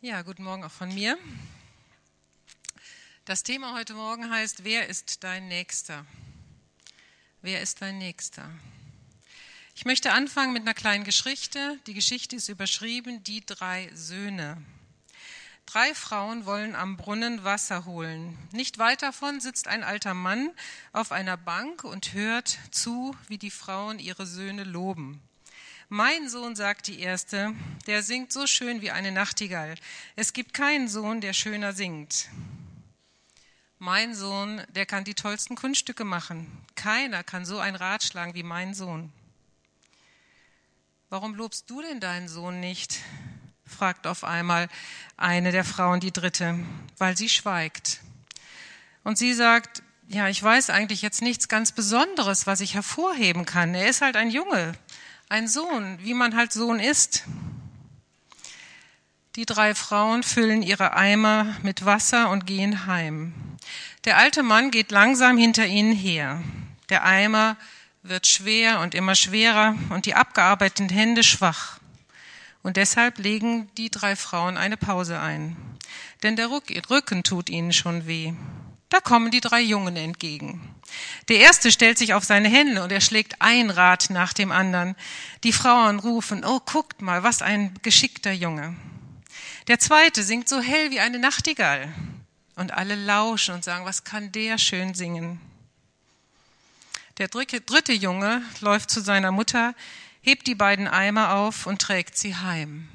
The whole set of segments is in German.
Ja, guten Morgen auch von mir. Das Thema heute Morgen heißt, wer ist dein Nächster? Wer ist dein Nächster? Ich möchte anfangen mit einer kleinen Geschichte. Die Geschichte ist überschrieben, die drei Söhne. Drei Frauen wollen am Brunnen Wasser holen. Nicht weit davon sitzt ein alter Mann auf einer Bank und hört zu, wie die Frauen ihre Söhne loben. Mein Sohn, sagt die erste, der singt so schön wie eine Nachtigall. Es gibt keinen Sohn, der schöner singt. Mein Sohn, der kann die tollsten Kunststücke machen. Keiner kann so ein Rad schlagen wie mein Sohn. Warum lobst du denn deinen Sohn nicht? fragt auf einmal eine der Frauen die dritte, weil sie schweigt. Und sie sagt, ja, ich weiß eigentlich jetzt nichts ganz Besonderes, was ich hervorheben kann. Er ist halt ein Junge, ein Sohn, wie man halt Sohn ist. Die drei Frauen füllen ihre Eimer mit Wasser und gehen heim. Der alte Mann geht langsam hinter ihnen her. Der Eimer wird schwer und immer schwerer und die abgearbeiteten Hände schwach. Und deshalb legen die drei Frauen eine Pause ein. Denn der Rücken tut ihnen schon weh. Da kommen die drei Jungen entgegen. Der erste stellt sich auf seine Hände und er schlägt ein Rad nach dem anderen. Die Frauen rufen, oh, guckt mal, was ein geschickter Junge. Der zweite singt so hell wie eine Nachtigall. Und alle lauschen und sagen, was kann der schön singen. Der dritte Junge läuft zu seiner Mutter, hebt die beiden Eimer auf und trägt sie heim.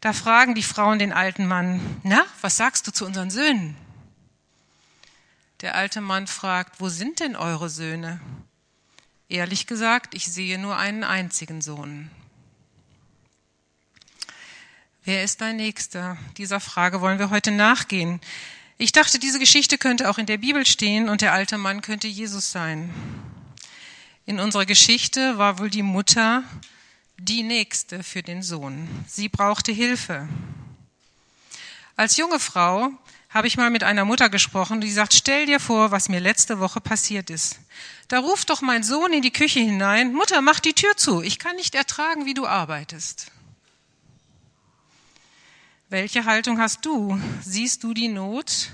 Da fragen die Frauen den alten Mann, na, was sagst du zu unseren Söhnen? Der alte Mann fragt, wo sind denn eure Söhne? Ehrlich gesagt, ich sehe nur einen einzigen Sohn. Wer ist dein Nächster? Dieser Frage wollen wir heute nachgehen. Ich dachte, diese Geschichte könnte auch in der Bibel stehen und der alte Mann könnte Jesus sein. In unserer Geschichte war wohl die Mutter die Nächste für den Sohn. Sie brauchte Hilfe. Als junge Frau habe ich mal mit einer Mutter gesprochen, die sagt, stell dir vor, was mir letzte Woche passiert ist. Da ruft doch mein Sohn in die Küche hinein, Mutter, mach die Tür zu, ich kann nicht ertragen, wie du arbeitest. Welche Haltung hast du? Siehst du die Not?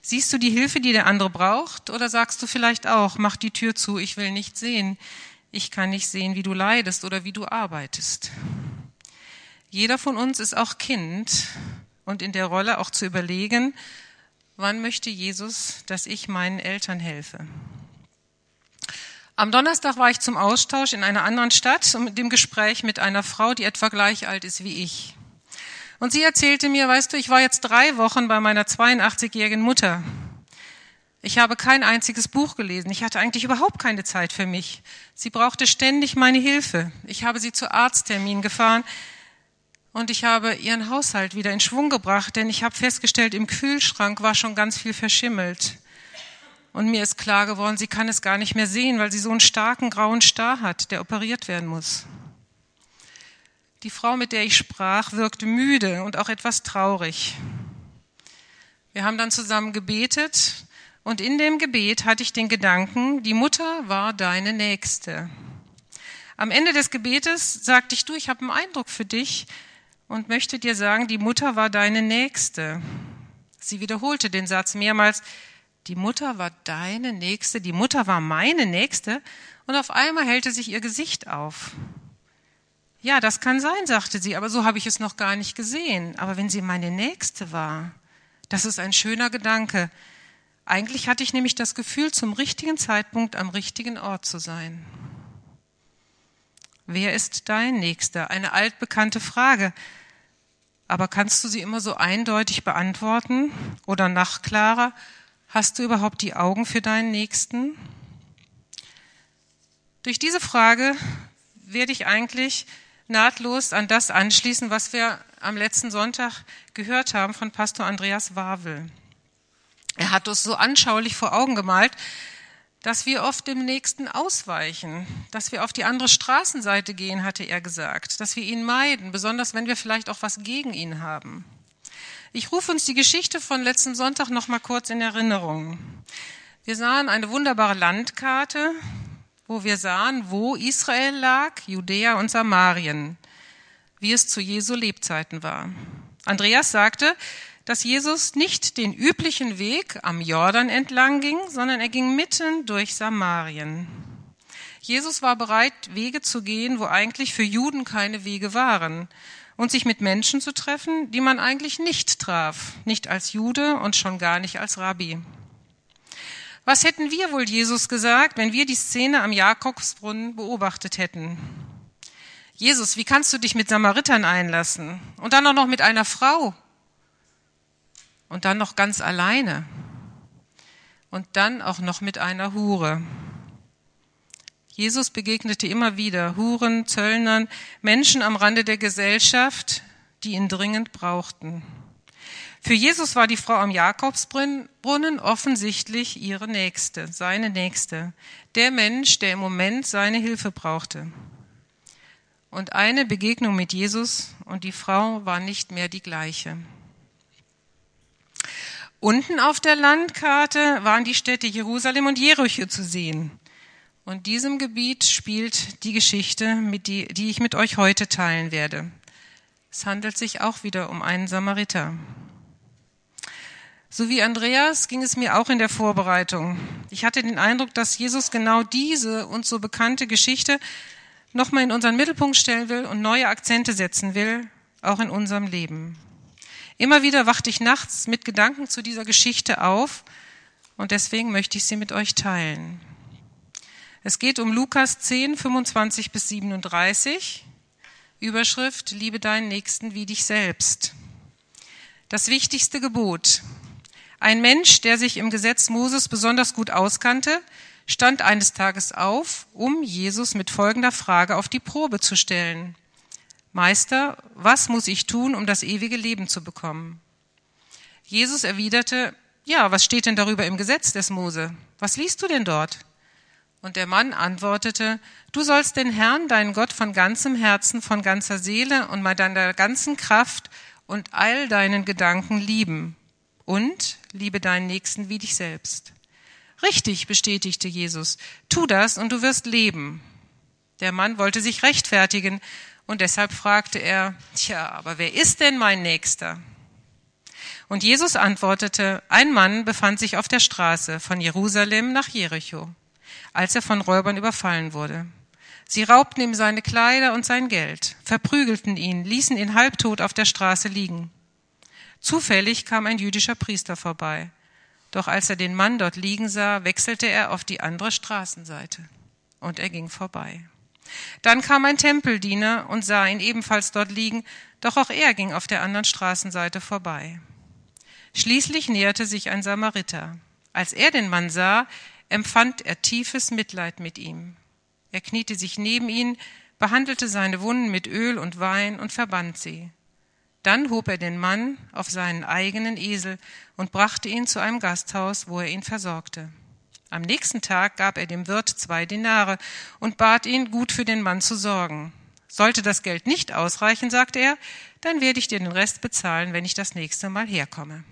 Siehst du die Hilfe, die der andere braucht? Oder sagst du vielleicht auch, mach die Tür zu, ich will nicht sehen, ich kann nicht sehen, wie du leidest oder wie du arbeitest? Jeder von uns ist auch Kind und in der Rolle auch zu überlegen, wann möchte Jesus, dass ich meinen Eltern helfe? Am Donnerstag war ich zum Austausch in einer anderen Stadt und mit dem Gespräch mit einer Frau, die etwa gleich alt ist wie ich. Und sie erzählte mir, weißt du, ich war jetzt drei Wochen bei meiner 82-jährigen Mutter. Ich habe kein einziges Buch gelesen. Ich hatte eigentlich überhaupt keine Zeit für mich. Sie brauchte ständig meine Hilfe. Ich habe sie zu Arztterminen gefahren und ich habe ihren Haushalt wieder in Schwung gebracht, denn ich habe festgestellt, im Kühlschrank war schon ganz viel verschimmelt. Und mir ist klar geworden, sie kann es gar nicht mehr sehen, weil sie so einen starken grauen Star hat, der operiert werden muss. Die Frau, mit der ich sprach, wirkte müde und auch etwas traurig. Wir haben dann zusammen gebetet und in dem Gebet hatte ich den Gedanken, die Mutter war deine Nächste. Am Ende des Gebetes sagte ich, du, ich habe einen Eindruck für dich, und möchte dir sagen, die Mutter war deine Nächste. Sie wiederholte den Satz mehrmals, die Mutter war deine Nächste, die Mutter war meine Nächste, und auf einmal hellte sich ihr Gesicht auf. Ja, das kann sein, sagte sie, aber so habe ich es noch gar nicht gesehen. Aber wenn sie meine Nächste war, das ist ein schöner Gedanke. Eigentlich hatte ich nämlich das Gefühl, zum richtigen Zeitpunkt am richtigen Ort zu sein. Wer ist dein Nächster? Eine altbekannte Frage. Aber kannst du sie immer so eindeutig beantworten oder nachklarer? Hast du überhaupt die Augen für deinen Nächsten? Durch diese Frage werde ich eigentlich nahtlos an das anschließen, was wir am letzten Sonntag gehört haben von Pastor Andreas Wawel. Er hat uns so anschaulich vor Augen gemalt, dass wir oft dem Nächsten ausweichen, dass wir auf die andere Straßenseite gehen, hatte er gesagt, dass wir ihn meiden, besonders wenn wir vielleicht auch was gegen ihn haben. Ich rufe uns die Geschichte von letzten Sonntag noch mal kurz in Erinnerung. Wir sahen eine wunderbare Landkarte, wo wir sahen, wo Israel lag, Judäa und Samarien, wie es zu Jesu Lebzeiten war. Andreas sagte, dass Jesus nicht den üblichen Weg am Jordan entlang ging, sondern er ging mitten durch Samarien. Jesus war bereit, Wege zu gehen, wo eigentlich für Juden keine Wege waren, und sich mit Menschen zu treffen, die man eigentlich nicht traf, nicht als Jude und schon gar nicht als Rabbi. Was hätten wir wohl Jesus gesagt, wenn wir die Szene am Jakobsbrunnen beobachtet hätten? Jesus, wie kannst du dich mit Samaritern einlassen? Und dann auch noch mit einer Frau? Und dann noch ganz alleine? Und dann auch noch mit einer Hure? Jesus begegnete immer wieder Huren, Zöllnern, Menschen am Rande der Gesellschaft, die ihn dringend brauchten. Für Jesus war die Frau am Jakobsbrunnen offensichtlich ihre Nächste, seine Nächste, der Mensch, der im Moment seine Hilfe brauchte. Und eine Begegnung mit Jesus und die Frau war nicht mehr die gleiche. Unten auf der Landkarte waren die Städte Jerusalem und Jericho zu sehen. Und diesem Gebiet spielt die Geschichte, die, die ich mit euch heute teilen werde. Es handelt sich auch wieder um einen Samariter. So wie Andreas ging es mir auch in der Vorbereitung. Ich hatte den Eindruck, dass Jesus genau diese uns so bekannte Geschichte nochmal in unseren Mittelpunkt stellen will und neue Akzente setzen will, auch in unserem Leben. Immer wieder wachte ich nachts mit Gedanken zu dieser Geschichte auf und deswegen möchte ich sie mit euch teilen. Es geht um Lukas 10, 25 bis 37. Überschrift, liebe deinen Nächsten wie dich selbst. Das wichtigste Gebot. Ein Mensch, der sich im Gesetz Moses besonders gut auskannte, stand eines Tages auf, um Jesus mit folgender Frage auf die Probe zu stellen. Meister, was muss ich tun, um das ewige Leben zu bekommen? Jesus erwiderte, ja, was steht denn darüber im Gesetz des Mose? Was liest du denn dort? Und der Mann antwortete, du sollst den Herrn, deinen Gott, von ganzem Herzen, von ganzer Seele und mit deiner ganzen Kraft und all deinen Gedanken lieben. Und liebe deinen Nächsten wie dich selbst. Richtig, bestätigte Jesus, tu das und du wirst leben. Der Mann wollte sich rechtfertigen und deshalb fragte er, tja, aber wer ist denn mein Nächster? Und Jesus antwortete, ein Mann befand sich auf der Straße von Jerusalem nach Jericho als er von Räubern überfallen wurde. Sie raubten ihm seine Kleider und sein Geld, verprügelten ihn, ließen ihn halbtot auf der Straße liegen. Zufällig kam ein jüdischer Priester vorbei. Doch als er den Mann dort liegen sah, wechselte er auf die andere Straßenseite. Und er ging vorbei. Dann kam ein Tempeldiener und sah ihn ebenfalls dort liegen, doch auch er ging auf der anderen Straßenseite vorbei. Schließlich näherte sich ein Samariter. Als er den Mann sah, empfand er tiefes Mitleid mit ihm. Er kniete sich neben ihn, behandelte seine Wunden mit Öl und Wein und verband sie. Dann hob er den Mann auf seinen eigenen Esel und brachte ihn zu einem Gasthaus, wo er ihn versorgte. Am nächsten Tag gab er dem Wirt zwei Denare und bat ihn, gut für den Mann zu sorgen. Sollte das Geld nicht ausreichen, sagte er, dann werde ich dir den Rest bezahlen, wenn ich das nächste Mal herkomme.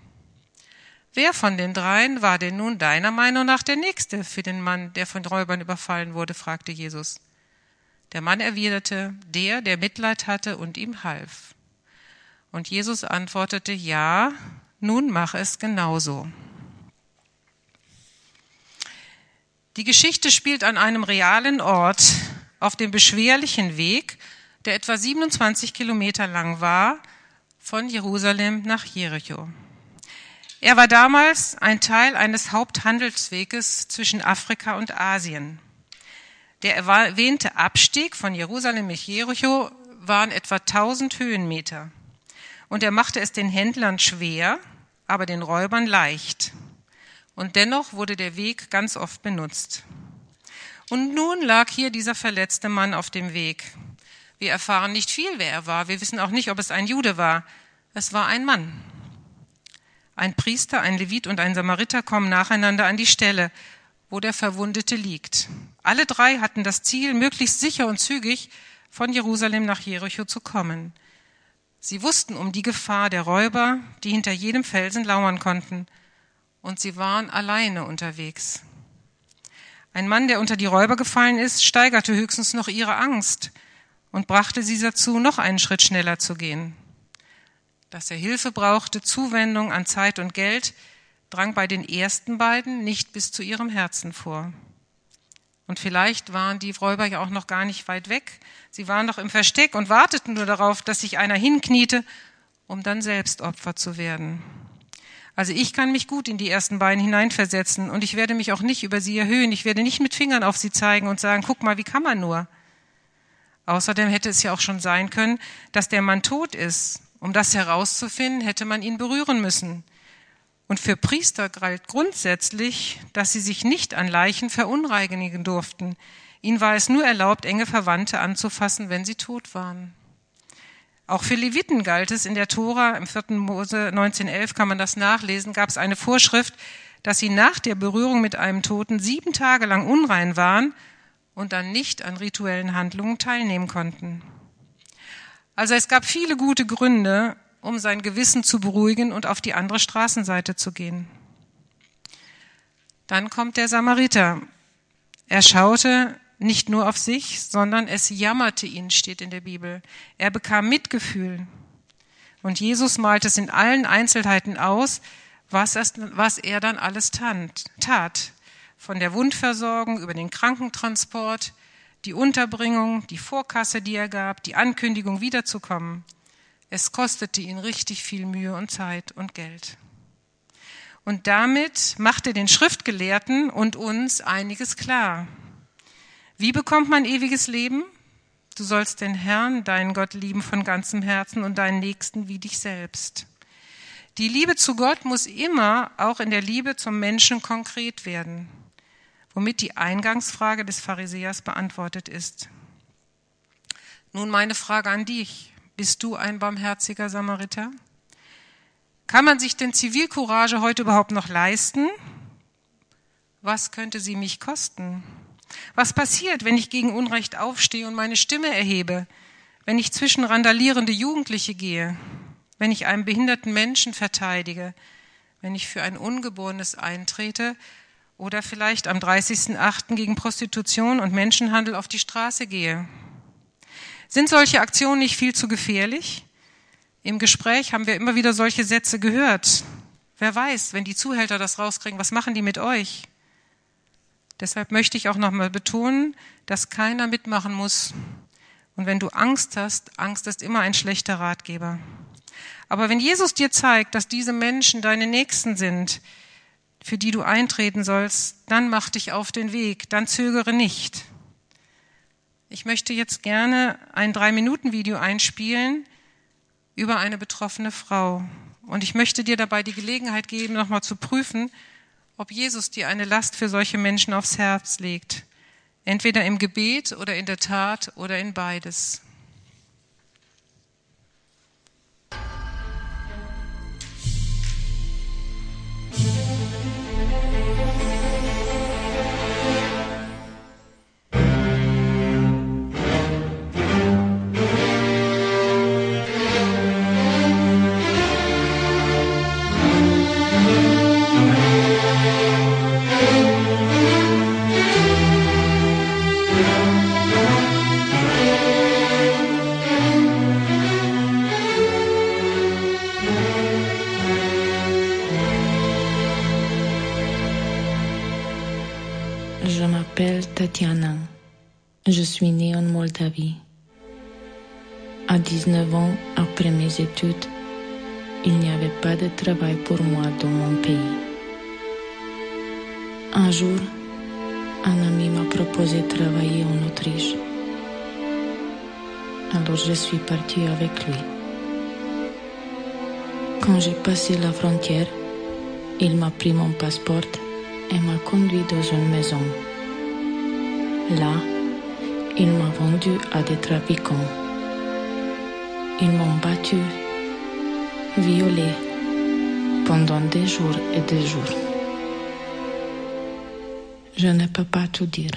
Wer von den dreien war denn nun deiner Meinung nach der Nächste für den Mann, der von Räubern überfallen wurde? fragte Jesus. Der Mann erwiderte, der, der Mitleid hatte und ihm half. Und Jesus antwortete, ja, nun mach es genauso. Die Geschichte spielt an einem realen Ort auf dem beschwerlichen Weg, der etwa 27 Kilometer lang war, von Jerusalem nach Jericho. Er war damals ein Teil eines Haupthandelsweges zwischen Afrika und Asien. Der erwähnte Abstieg von Jerusalem nach Jericho waren etwa 1000 Höhenmeter. Und er machte es den Händlern schwer, aber den Räubern leicht. Und dennoch wurde der Weg ganz oft benutzt. Und nun lag hier dieser verletzte Mann auf dem Weg. Wir erfahren nicht viel, wer er war. Wir wissen auch nicht, ob es ein Jude war. Es war ein Mann. Ein Priester, ein Levit und ein Samariter kommen nacheinander an die Stelle, wo der Verwundete liegt. Alle drei hatten das Ziel, möglichst sicher und zügig von Jerusalem nach Jericho zu kommen. Sie wussten um die Gefahr der Räuber, die hinter jedem Felsen lauern konnten, und sie waren alleine unterwegs. Ein Mann, der unter die Räuber gefallen ist, steigerte höchstens noch ihre Angst und brachte sie dazu, noch einen Schritt schneller zu gehen. dass er Hilfe brauchte, Zuwendung an Zeit und Geld, drang bei den ersten beiden nicht bis zu ihrem Herzen vor. Und vielleicht waren die Räuber ja auch noch gar nicht weit weg. Sie waren noch im Versteck und warteten nur darauf, dass sich einer hinkniete, um dann selbst Opfer zu werden. Also ich kann mich gut in die ersten beiden hineinversetzen und ich werde mich auch nicht über sie erhöhen. Ich werde nicht mit Fingern auf sie zeigen und sagen, guck mal, wie kann man nur? Außerdem hätte es ja auch schon sein können, dass der Mann tot ist. Um das herauszufinden, hätte man ihn berühren müssen. Und für Priester galt grundsätzlich, dass sie sich nicht an Leichen verunreinigen durften. Ihnen war es nur erlaubt, enge Verwandte anzufassen, wenn sie tot waren. Auch für Leviten galt es in der Tora, im 4. Mose 1911 kann man das nachlesen, gab es eine Vorschrift, dass sie nach der Berührung mit einem Toten sieben Tage lang unrein waren und dann nicht an rituellen Handlungen teilnehmen konnten. Also es gab viele gute Gründe, um sein Gewissen zu beruhigen und auf die andere Straßenseite zu gehen. Dann kommt der Samariter. Er schaute nicht nur auf sich, sondern es jammerte ihn, steht in der Bibel. Er bekam Mitgefühl. Und Jesus malt es in allen Einzelheiten aus, was, es, was er dann alles tat. Von der Wundversorgung über den Krankentransport, die Unterbringung, die Vorkasse, die er gab, die Ankündigung wiederzukommen. Es kostete ihn richtig viel Mühe und Zeit und Geld. Und damit machte den Schriftgelehrten und uns einiges klar. Wie bekommt man ewiges Leben? Du sollst den Herrn, deinen Gott, lieben von ganzem Herzen und deinen Nächsten wie dich selbst. Die Liebe zu Gott muss immer auch in der Liebe zum Menschen konkret werden, womit die Eingangsfrage des Pharisäers beantwortet ist. Nun meine Frage an dich. Bist du ein barmherziger Samariter? Kann man sich denn Zivilcourage heute überhaupt noch leisten? Was könnte sie mich kosten? Was passiert, wenn ich gegen Unrecht aufstehe und meine Stimme erhebe? Wenn ich zwischen randalierende Jugendliche gehe? Wenn ich einen behinderten Menschen verteidige? Wenn ich für ein Ungeborenes eintrete? Oder vielleicht am 30.08. gegen Prostitution und Menschenhandel auf die Straße gehe? Sind solche Aktionen nicht viel zu gefährlich? Im Gespräch haben wir immer wieder solche Sätze gehört. Wer weiß, wenn die Zuhälter das rauskriegen, was machen die mit euch? Deshalb möchte ich auch nochmal betonen, dass keiner mitmachen muss. Und wenn du Angst hast, Angst ist immer ein schlechter Ratgeber. Aber wenn Jesus dir zeigt, dass diese Menschen deine Nächsten sind, für die du eintreten sollst, dann mach dich auf den Weg, dann zögere nicht. Ich möchte jetzt gerne ein Drei-Minuten-Video einspielen über eine betroffene Frau. Und ich möchte dir dabei die Gelegenheit geben, nochmal zu prüfen, ob Jesus dir eine Last für solche Menschen aufs Herz legt. Entweder im Gebet oder in der Tat oder in beides. Tatiana. Je suis née en Moldavie. À 19 ans, après mes études, il n'y avait pas de travail pour moi dans mon pays. Un jour, un ami m'a proposé de travailler en Autriche. Alors je suis partie avec lui. Quand j'ai passé la frontière, il m'a pris mon passeport et m'a conduit dans une maison. Là, il m'a vendu à des trafiquants. Ils m'ont battu, violé pendant des jours et des jours. Je ne peux pas tout dire.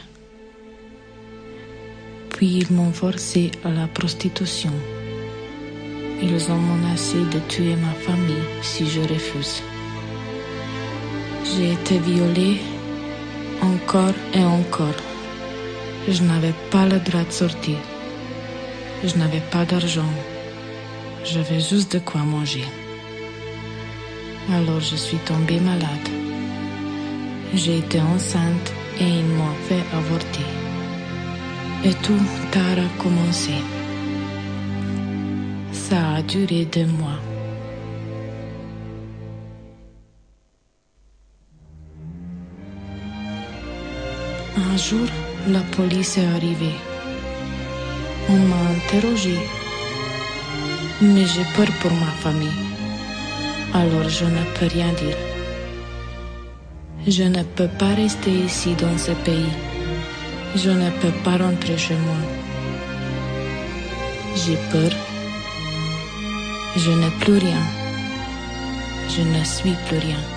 Puis ils m'ont forcé à la prostitution. Ils ont menacé de tuer ma famille si je refuse. J'ai été violée encore et encore. Je n'avais pas le droit de sortir. Je n'avais pas d'argent. j'avais juste de quoi manger. Alors je suis tombée malade. J'ai été enceinte et ils m'ont fait avorter. Et tout a recommencé. Ça a duré deux mois. Un jour, la police est arrivée. On m'a interrogé. Mais j'ai peur pour ma famille. Alors je ne peux rien dire. Je ne peux pas rester ici dans ce pays. Je ne peux pas rentrer chez moi. J'ai peur. Je n'ai plus rien. Je ne suis plus rien.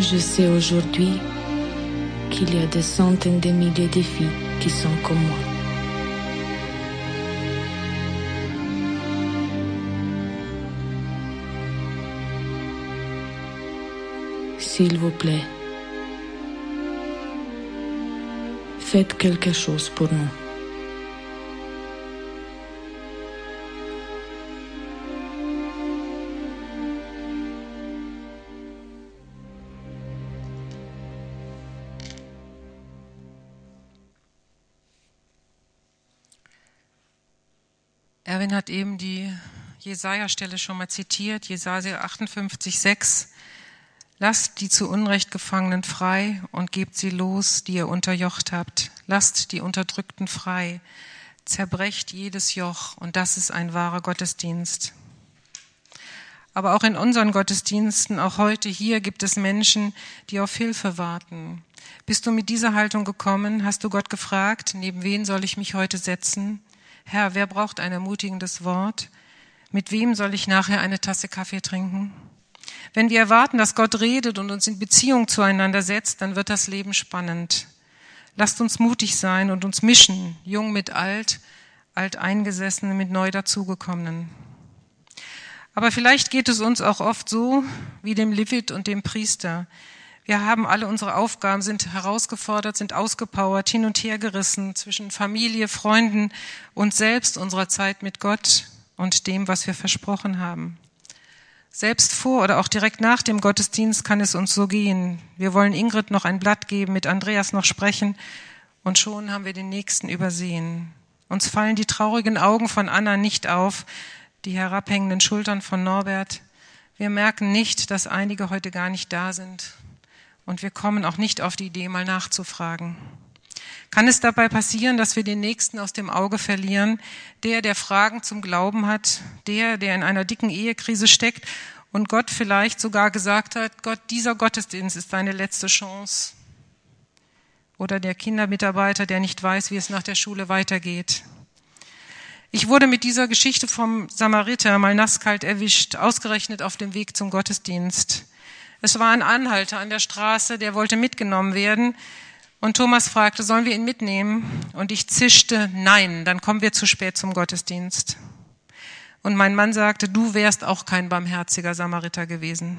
Je sais aujourd'hui qu'il y a des centaines de milliers de filles qui sont comme moi. S'il vous plaît, faites quelque chose pour nous. Hat eben die Jesaja-Stelle schon mal zitiert, Jesaja 58, 6. Lasst die zu Unrecht Gefangenen frei und gebt sie los, die ihr unterjocht habt. Lasst die Unterdrückten frei. Zerbrecht jedes Joch und das ist ein wahrer Gottesdienst. Aber auch in unseren Gottesdiensten, auch heute hier, gibt es Menschen, die auf Hilfe warten. Bist du mit dieser Haltung gekommen? Hast du Gott gefragt, neben wen soll ich mich heute setzen? Herr, wer braucht ein ermutigendes Wort? Mit wem soll ich nachher eine Tasse Kaffee trinken? Wenn wir erwarten, dass Gott redet und uns in Beziehung zueinander setzt, dann wird das Leben spannend. Lasst uns mutig sein und uns mischen, jung mit alt, alteingesessene mit neu dazugekommenen. Aber vielleicht geht es uns auch oft so wie dem Levit und dem Priester. Wir haben alle unsere Aufgaben, sind herausgefordert, sind ausgepowert, hin und her gerissen zwischen Familie, Freunden und selbst unserer Zeit mit Gott und dem, was wir versprochen haben. Selbst vor oder auch direkt nach dem Gottesdienst kann es uns so gehen. Wir wollen Ingrid noch ein Blatt geben, mit Andreas noch sprechen und schon haben wir den nächsten übersehen. Uns fallen die traurigen Augen von Anna nicht auf, die herabhängenden Schultern von Norbert. Wir merken nicht, dass einige heute gar nicht da sind. Und wir kommen auch nicht auf die Idee, mal nachzufragen. Kann es dabei passieren, dass wir den Nächsten aus dem Auge verlieren? Der, der Fragen zum Glauben hat, der, der in einer dicken Ehekrise steckt und Gott vielleicht sogar gesagt hat, Gott, dieser Gottesdienst ist deine letzte Chance. Oder der Kindermitarbeiter, der nicht weiß, wie es nach der Schule weitergeht. Ich wurde mit dieser Geschichte vom Samariter mal nasskalt erwischt, ausgerechnet auf dem Weg zum Gottesdienst. Es war ein Anhalter an der Straße, der wollte mitgenommen werden. Und Thomas fragte, sollen wir ihn mitnehmen? Und ich zischte, nein, dann kommen wir zu spät zum Gottesdienst. Und mein Mann sagte, du wärst auch kein barmherziger Samariter gewesen.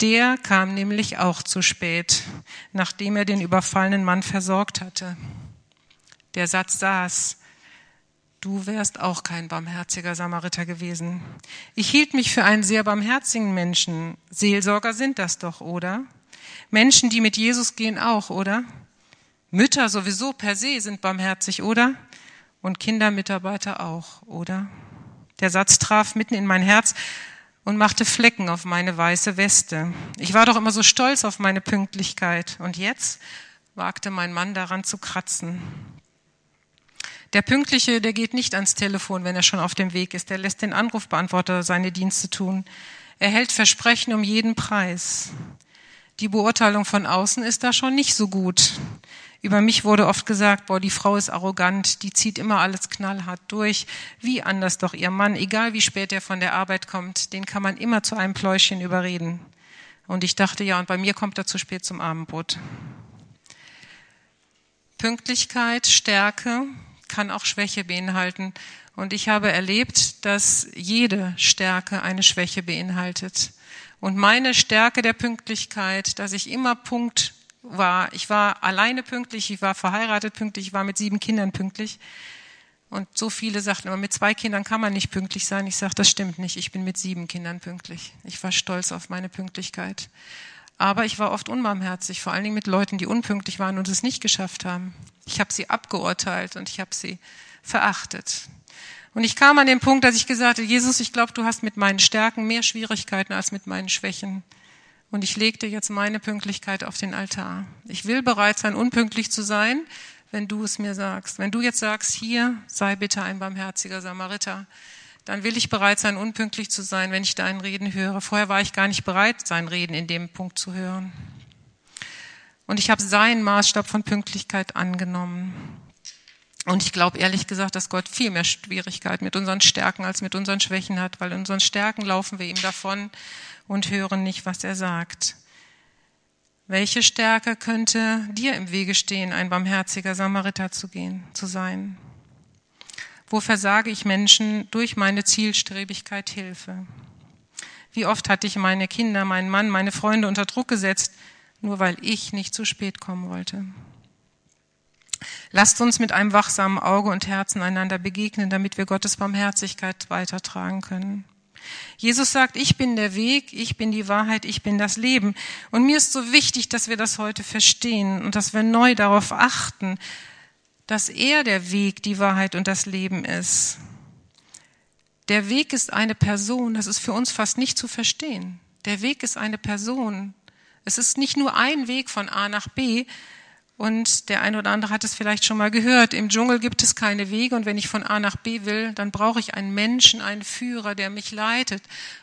Der kam nämlich auch zu spät, nachdem er den überfallenen Mann versorgt hatte. Der Satz saß, du wärst auch kein barmherziger Samariter gewesen. Ich hielt mich für einen sehr barmherzigen Menschen. Seelsorger sind das doch, oder? Menschen, die mit Jesus gehen, auch, oder? Mütter sowieso per se sind barmherzig, oder? Und Kindermitarbeiter auch, oder? Der Satz traf mitten in mein Herz und machte Flecken auf meine weiße Weste. Ich war doch immer so stolz auf meine Pünktlichkeit. Und jetzt wagte mein Mann daran zu kratzen. Der Pünktliche, der geht nicht ans Telefon, wenn er schon auf dem Weg ist. Der lässt den Anrufbeantworter seine Dienste tun. Er hält Versprechen um jeden Preis die Beurteilung von außen ist da schon nicht so gut. Über mich wurde oft gesagt, boah, die Frau ist arrogant, die zieht immer alles knallhart durch. Wie anders doch ihr Mann, egal wie spät er von der Arbeit kommt, den kann man immer zu einem Pläuschen überreden. Und ich dachte, ja, und bei mir kommt er zu spät zum Abendbrot. Pünktlichkeit, Stärke kann auch Schwäche beinhalten. Und ich habe erlebt, dass jede Stärke eine Schwäche beinhaltet. Und meine Stärke der Pünktlichkeit, dass ich immer Punkt war, ich war alleine pünktlich, ich war verheiratet pünktlich, ich war mit sieben Kindern pünktlich. Und so viele sagten immer, mit zwei Kindern kann man nicht pünktlich sein. Ich sage, das stimmt nicht. Ich bin mit sieben Kindern pünktlich. Ich war stolz auf meine Pünktlichkeit. Aber ich war oft unbarmherzig, vor allen Dingen mit Leuten, die unpünktlich waren und es nicht geschafft haben. Ich habe sie abgeurteilt und ich habe sie verachtet. Und ich kam an den Punkt, dass ich gesagt habe, Jesus, ich glaube, du hast mit meinen Stärken mehr Schwierigkeiten als mit meinen Schwächen. Und ich legte jetzt meine Pünktlichkeit auf den Altar. Ich will bereit sein, unpünktlich zu sein, wenn du es mir sagst. Wenn du jetzt sagst, hier sei bitte ein barmherziger Samariter, dann will ich bereit sein, unpünktlich zu sein, wenn ich deinen Reden höre. Vorher war ich gar nicht bereit, sein Reden in dem Punkt zu hören. Und ich habe seinen Maßstab von Pünktlichkeit angenommen. Und ich glaube ehrlich gesagt, dass Gott viel mehr Schwierigkeiten mit unseren Stärken als mit unseren Schwächen hat, weil in unseren Stärken laufen wir ihm davon und hören nicht, was er sagt. Welche Stärke könnte dir im Wege stehen, ein barmherziger Samariter zu gehen, zu sein? Wo versage ich Menschen durch meine Zielstrebigkeit Hilfe? Wie oft hatte ich meine Kinder, meinen Mann, meine Freunde unter Druck gesetzt, nur weil ich nicht zu spät kommen wollte? Lasst uns mit einem wachsamen Auge und Herzen einander begegnen, damit wir Gottes Barmherzigkeit weitertragen können. Jesus sagt, ich bin der Weg, ich bin die Wahrheit, ich bin das Leben. Und mir ist so wichtig, dass wir das heute verstehen und dass wir neu darauf achten, dass er der Weg, die Wahrheit und das Leben ist. Der Weg ist eine Person, das ist für uns fast nicht zu verstehen. Der Weg ist eine Person. Es ist nicht nur ein Weg von A nach B, und der eine oder andere hat es vielleicht schon mal gehört. Im Dschungel gibt es keine Wege und wenn ich von A nach B will, dann brauche ich einen Menschen, einen Führer, der mich leitet.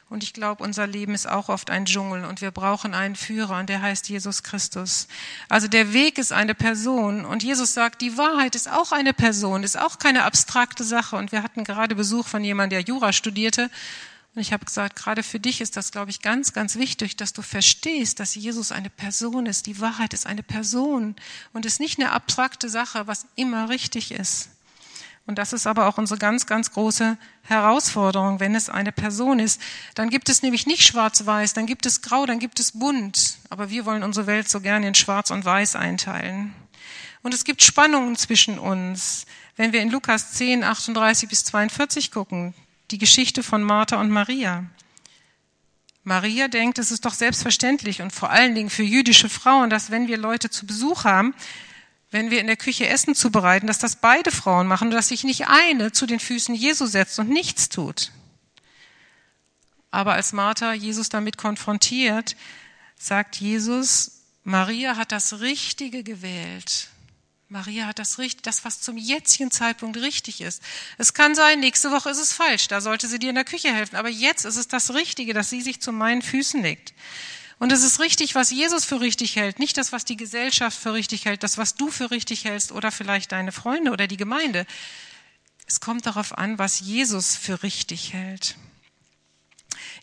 Und ich glaube, unser Leben ist auch oft ein Dschungel und wir brauchen einen Führer und der heißt Jesus Christus. Also der Weg ist eine Person und Jesus sagt, die Wahrheit ist auch eine Person, ist auch keine abstrakte Sache. Und wir hatten gerade Besuch von jemandem, der Jura studierte und ich habe gesagt, gerade für dich ist das, glaube ich, ganz, ganz wichtig, dass du verstehst, dass Jesus eine Person ist. Die Wahrheit ist eine Person und ist nicht eine abstrakte Sache, was immer richtig ist. Und das ist aber auch unsere ganz, ganz große Herausforderung, wenn es eine Person ist. Dann gibt es nämlich nicht schwarz-weiß, dann gibt es grau, dann gibt es bunt. Aber wir wollen unsere Welt so gerne in schwarz und weiß einteilen. Und es gibt Spannungen zwischen uns. Wenn wir in Lukas 10, 38 bis 42 gucken, die Geschichte von Martha und Maria. Maria denkt, es ist doch selbstverständlich und vor allen Dingen für jüdische Frauen, dass wenn wir Leute zu Besuch haben, wenn wir in der Küche Essen zubereiten, dass das beide Frauen machen und dass sich nicht eine zu den Füßen Jesu setzt und nichts tut. Aber als Martha Jesus damit konfrontiert, sagt Jesus, Maria hat das Richtige gewählt. Maria hat das richtig, das, was zum jetzigen Zeitpunkt richtig ist. Es kann sein, nächste Woche ist es falsch, da sollte sie dir in der Küche helfen. Aber jetzt ist es das Richtige, dass sie sich zu meinen Füßen legt. Und es ist richtig, was Jesus für richtig hält, nicht das, was die Gesellschaft für richtig hält, das, was du für richtig hältst oder vielleicht deine Freunde oder die Gemeinde. Es kommt darauf an, was Jesus für richtig hält.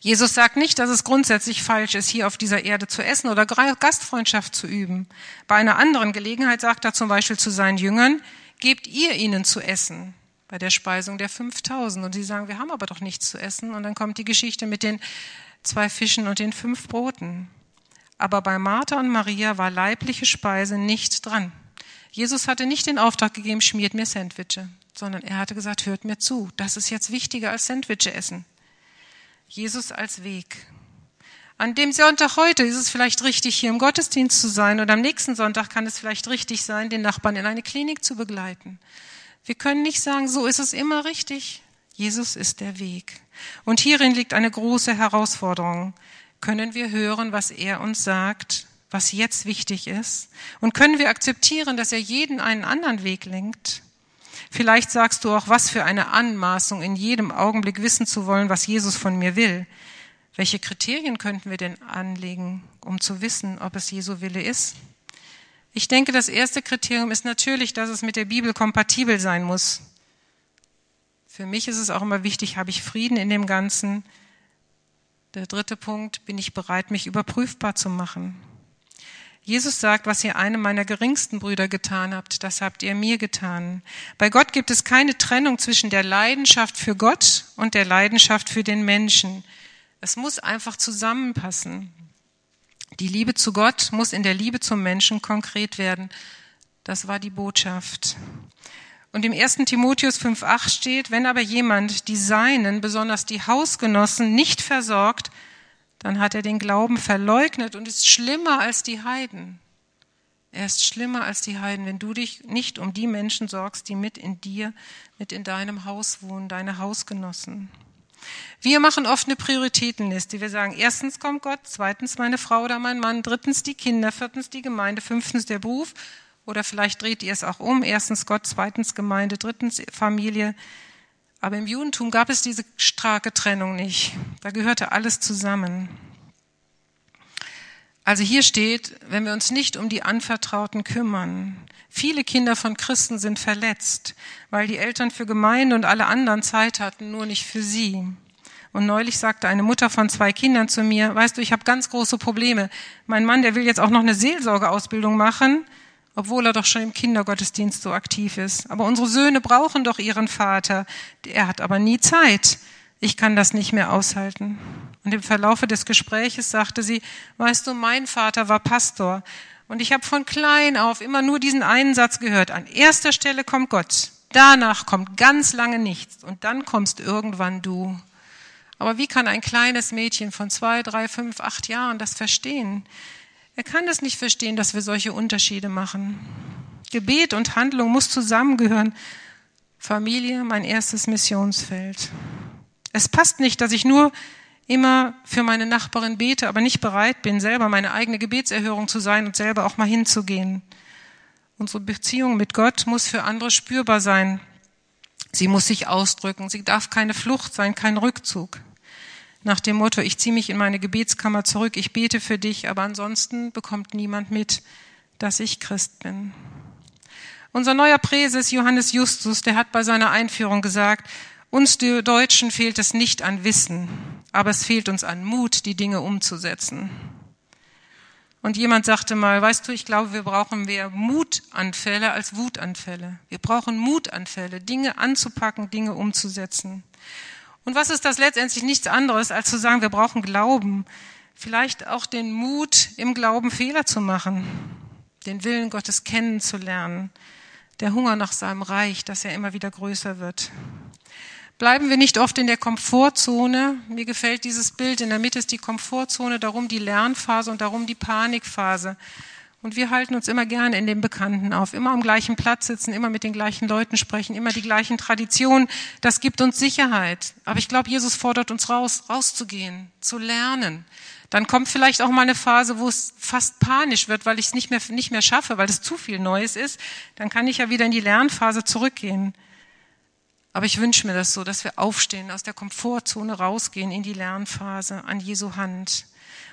Jesus sagt nicht, dass es grundsätzlich falsch ist, hier auf dieser Erde zu essen oder Gastfreundschaft zu üben. Bei einer anderen Gelegenheit sagt er zum Beispiel zu seinen Jüngern, gebt ihr ihnen zu essen bei der Speisung der 5000. Und sie sagen, wir haben aber doch nichts zu essen. Und dann kommt die Geschichte mit den zwei Fischen und den fünf Broten. Aber bei Martha und Maria war leibliche Speise nicht dran. Jesus hatte nicht den Auftrag gegeben, schmiert mir Sandwiche, sondern er hatte gesagt, hört mir zu. Das ist jetzt wichtiger als Sandwiche essen. Jesus als Weg. An dem Sonntag heute ist es vielleicht richtig, hier im Gottesdienst zu sein und am nächsten Sonntag kann es vielleicht richtig sein, den Nachbarn in eine Klinik zu begleiten. Wir können nicht sagen, so ist es immer richtig. Jesus ist der Weg. Und hierin liegt eine große Herausforderung. Können wir hören, was er uns sagt, was jetzt wichtig ist? Und können wir akzeptieren, dass er jeden einen anderen Weg lenkt? Vielleicht sagst du auch, was für eine Anmaßung, in jedem Augenblick wissen zu wollen, was Jesus von mir will. Welche Kriterien könnten wir denn anlegen, um zu wissen, ob es Jesu Wille ist? Ich denke, das erste Kriterium ist natürlich, dass es mit der Bibel kompatibel sein muss. Für mich ist es auch immer wichtig, habe ich Frieden in dem Ganzen? Der dritte Punkt, bin ich bereit, mich überprüfbar zu machen? Jesus sagt, was ihr einem meiner geringsten Brüder getan habt, das habt ihr mir getan. Bei Gott gibt es keine Trennung zwischen der Leidenschaft für Gott und der Leidenschaft für den Menschen. Es muss einfach zusammenpassen. Die Liebe zu Gott muss in der Liebe zum Menschen konkret werden. Das war die Botschaft. Und im 1. Timotheus 5.8 steht, wenn aber jemand die Seinen, besonders die Hausgenossen, nicht versorgt, dann hat er den Glauben verleugnet und ist schlimmer als die Heiden. Er ist schlimmer als die Heiden, wenn du dich nicht um die Menschen sorgst, die mit in dir, mit in deinem Haus wohnen, deine Hausgenossen. Wir machen oft eine Prioritätenliste. Wir sagen, erstens kommt Gott, zweitens meine Frau oder mein Mann, drittens die Kinder, viertens die Gemeinde, fünftens der Beruf. Oder vielleicht dreht ihr es auch um. Erstens Gott, zweitens Gemeinde, drittens Familie. Aber im Judentum gab es diese starke Trennung nicht. Da gehörte alles zusammen. Also hier steht, wenn wir uns nicht um die Anvertrauten kümmern. Viele Kinder von Christen sind verletzt, weil die Eltern für Gemeinde und alle anderen Zeit hatten, nur nicht für sie. Und neulich sagte eine Mutter von zwei Kindern zu mir, weißt du, ich habe ganz große Probleme. Mein Mann, der will jetzt auch noch eine Seelsorgeausbildung machen, obwohl er doch schon im Kindergottesdienst so aktiv ist. Aber unsere Söhne brauchen doch ihren Vater. Er hat aber nie Zeit. Ich kann das nicht mehr aushalten. Und im Verlaufe des Gespräches sagte sie, weißt du, mein Vater war Pastor. Und ich habe von klein auf immer nur diesen einen Satz gehört. An erster Stelle kommt Gott. Danach kommt ganz lange nichts. Und dann kommst irgendwann du. Aber wie kann ein kleines Mädchen von zwei, drei, fünf, acht Jahren das verstehen? Er kann es nicht verstehen, dass wir solche Unterschiede machen. Gebet und Handlung muss zusammengehören. Familie, mein erstes Missionsfeld. Es passt nicht, dass ich nur immer für meine Nachbarin bete, aber nicht bereit bin, selber meine eigene Gebetserhörung zu sein und selber auch mal hinzugehen. Unsere Beziehung mit Gott muss für andere spürbar sein. Sie muss sich ausdrücken. Sie darf keine Flucht sein, kein Rückzug. Nach dem Motto, ich ziehe mich in meine Gebetskammer zurück, ich bete für dich, aber ansonsten bekommt niemand mit, dass ich Christ bin. Unser neuer Präses Johannes Justus, der hat bei seiner Einführung gesagt, uns Deutschen fehlt es nicht an Wissen, aber es fehlt uns an Mut, die Dinge umzusetzen. Und jemand sagte mal, weißt du, ich glaube, wir brauchen mehr Mutanfälle als Wutanfälle. Wir brauchen Mutanfälle, Dinge anzupacken, Dinge umzusetzen. Und was ist das letztendlich nichts anderes, als zu sagen, wir brauchen Glauben. Vielleicht auch den Mut, im Glauben Fehler zu machen, den Willen Gottes kennenzulernen, der Hunger nach seinem Reich, dass er immer wieder größer wird. Bleiben wir nicht oft in der Komfortzone. Mir gefällt dieses Bild. In der Mitte ist die Komfortzone, darum die Lernphase und darum die Panikphase. Und wir halten uns immer gerne in dem Bekannten auf, immer am gleichen Platz sitzen, immer mit den gleichen Leuten sprechen, immer die gleichen Traditionen. Das gibt uns Sicherheit. Aber ich glaube, Jesus fordert uns raus, rauszugehen, zu lernen. Dann kommt vielleicht auch mal eine Phase, wo es fast panisch wird, weil ich es nicht mehr, nicht mehr schaffe, weil es zu viel Neues ist. Dann kann ich ja wieder in die Lernphase zurückgehen. Aber ich wünsche mir das so, dass wir aufstehen, aus der Komfortzone rausgehen in die Lernphase an Jesu Hand.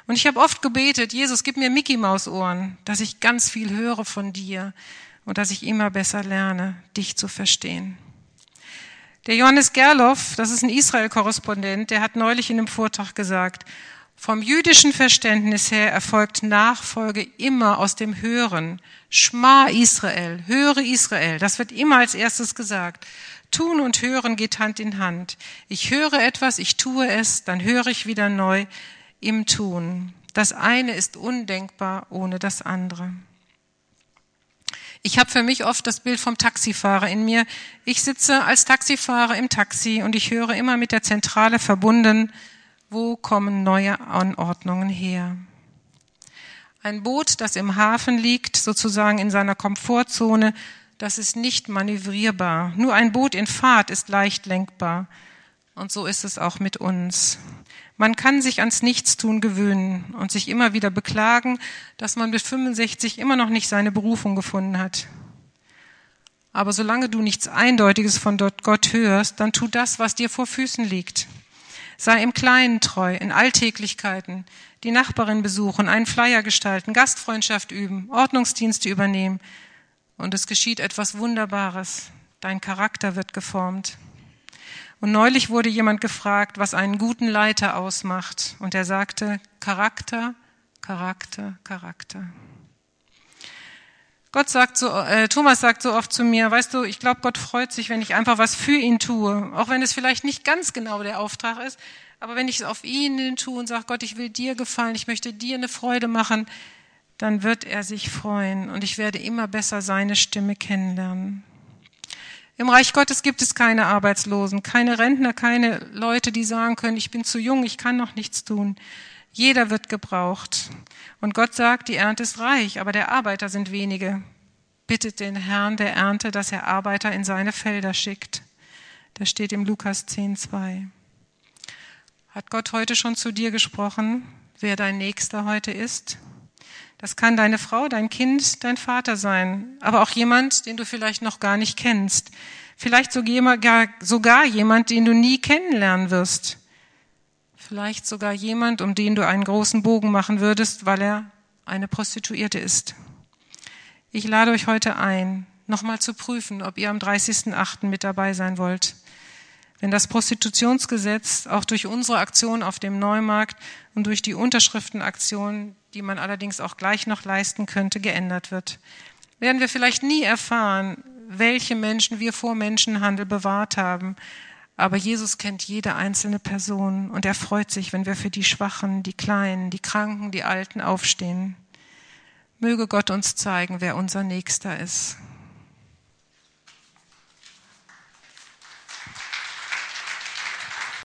Und ich habe oft gebetet, Jesus, gib mir Mickey Maus Ohren, dass ich ganz viel höre von dir und dass ich immer besser lerne, dich zu verstehen. Der Johannes Gerloff, das ist ein Israel-Korrespondent, der hat neulich in einem Vortrag gesagt, vom jüdischen Verständnis her erfolgt Nachfolge immer aus dem Hören. Schma Israel, höre Israel, das wird immer als erstes gesagt. Tun und Hören geht Hand in Hand. Ich höre etwas, ich tue es, dann höre ich wieder neu im Tun. Das eine ist undenkbar ohne das andere. Ich habe für mich oft das Bild vom Taxifahrer in mir. Ich sitze als Taxifahrer im Taxi und ich höre immer mit der Zentrale verbunden, wo kommen neue Anordnungen her. Ein Boot, das im Hafen liegt, sozusagen in seiner Komfortzone, das ist nicht manövrierbar. Nur ein Boot in Fahrt ist leicht lenkbar. Und so ist es auch mit uns. Man kann sich ans Nichtstun gewöhnen und sich immer wieder beklagen, dass man mit 65 immer noch nicht seine Berufung gefunden hat. Aber solange du nichts Eindeutiges von Gott hörst, dann tu das, was dir vor Füßen liegt. Sei im Kleinen treu, in Alltäglichkeiten, die Nachbarin besuchen, einen Flyer gestalten, Gastfreundschaft üben, Ordnungsdienste übernehmen, und es geschieht etwas Wunderbares. Dein Charakter wird geformt. Und neulich wurde jemand gefragt, was einen guten Leiter ausmacht. Und er sagte, Charakter, Charakter, Charakter. Gott sagt so, äh, Thomas sagt so oft zu mir, weißt du, ich glaube, Gott freut sich, wenn ich einfach was für ihn tue, auch wenn es vielleicht nicht ganz genau der Auftrag ist, Aber wenn ich es auf ihn tue und sage, Gott, ich will dir gefallen, ich möchte dir eine Freude machen, dann wird er sich freuen und ich werde immer besser seine Stimme kennenlernen. Im Reich Gottes gibt es keine Arbeitslosen, keine Rentner, keine Leute, die sagen können, ich bin zu jung, ich kann noch nichts tun. Jeder wird gebraucht. Und Gott sagt, die Ernte ist reich, aber der Arbeiter sind wenige. Bittet den Herrn der Ernte, dass er Arbeiter in seine Felder schickt. Das steht im Lukas 10, 2. Hat Gott heute schon zu dir gesprochen, wer dein Nächster heute ist? Das kann deine Frau, dein Kind, dein Vater sein, aber auch jemand, den du vielleicht noch gar nicht kennst. Vielleicht sogar jemand, den du nie kennenlernen wirst. Vielleicht sogar jemand, um den du einen großen Bogen machen würdest, weil er eine Prostituierte ist. Ich lade euch heute ein, nochmal zu prüfen, ob ihr am 30.8. mit dabei sein wollt. Wenn das Prostitutionsgesetz auch durch unsere Aktion auf dem Neumarkt und durch die Unterschriftenaktion, die man allerdings auch gleich noch leisten könnte, geändert wird, werden wir vielleicht nie erfahren, welche Menschen wir vor Menschenhandel bewahrt haben. Aber Jesus kennt jede einzelne Person und er freut sich, wenn wir für die Schwachen, die Kleinen, die Kranken, die Alten aufstehen. Möge Gott uns zeigen, wer unser Nächster ist.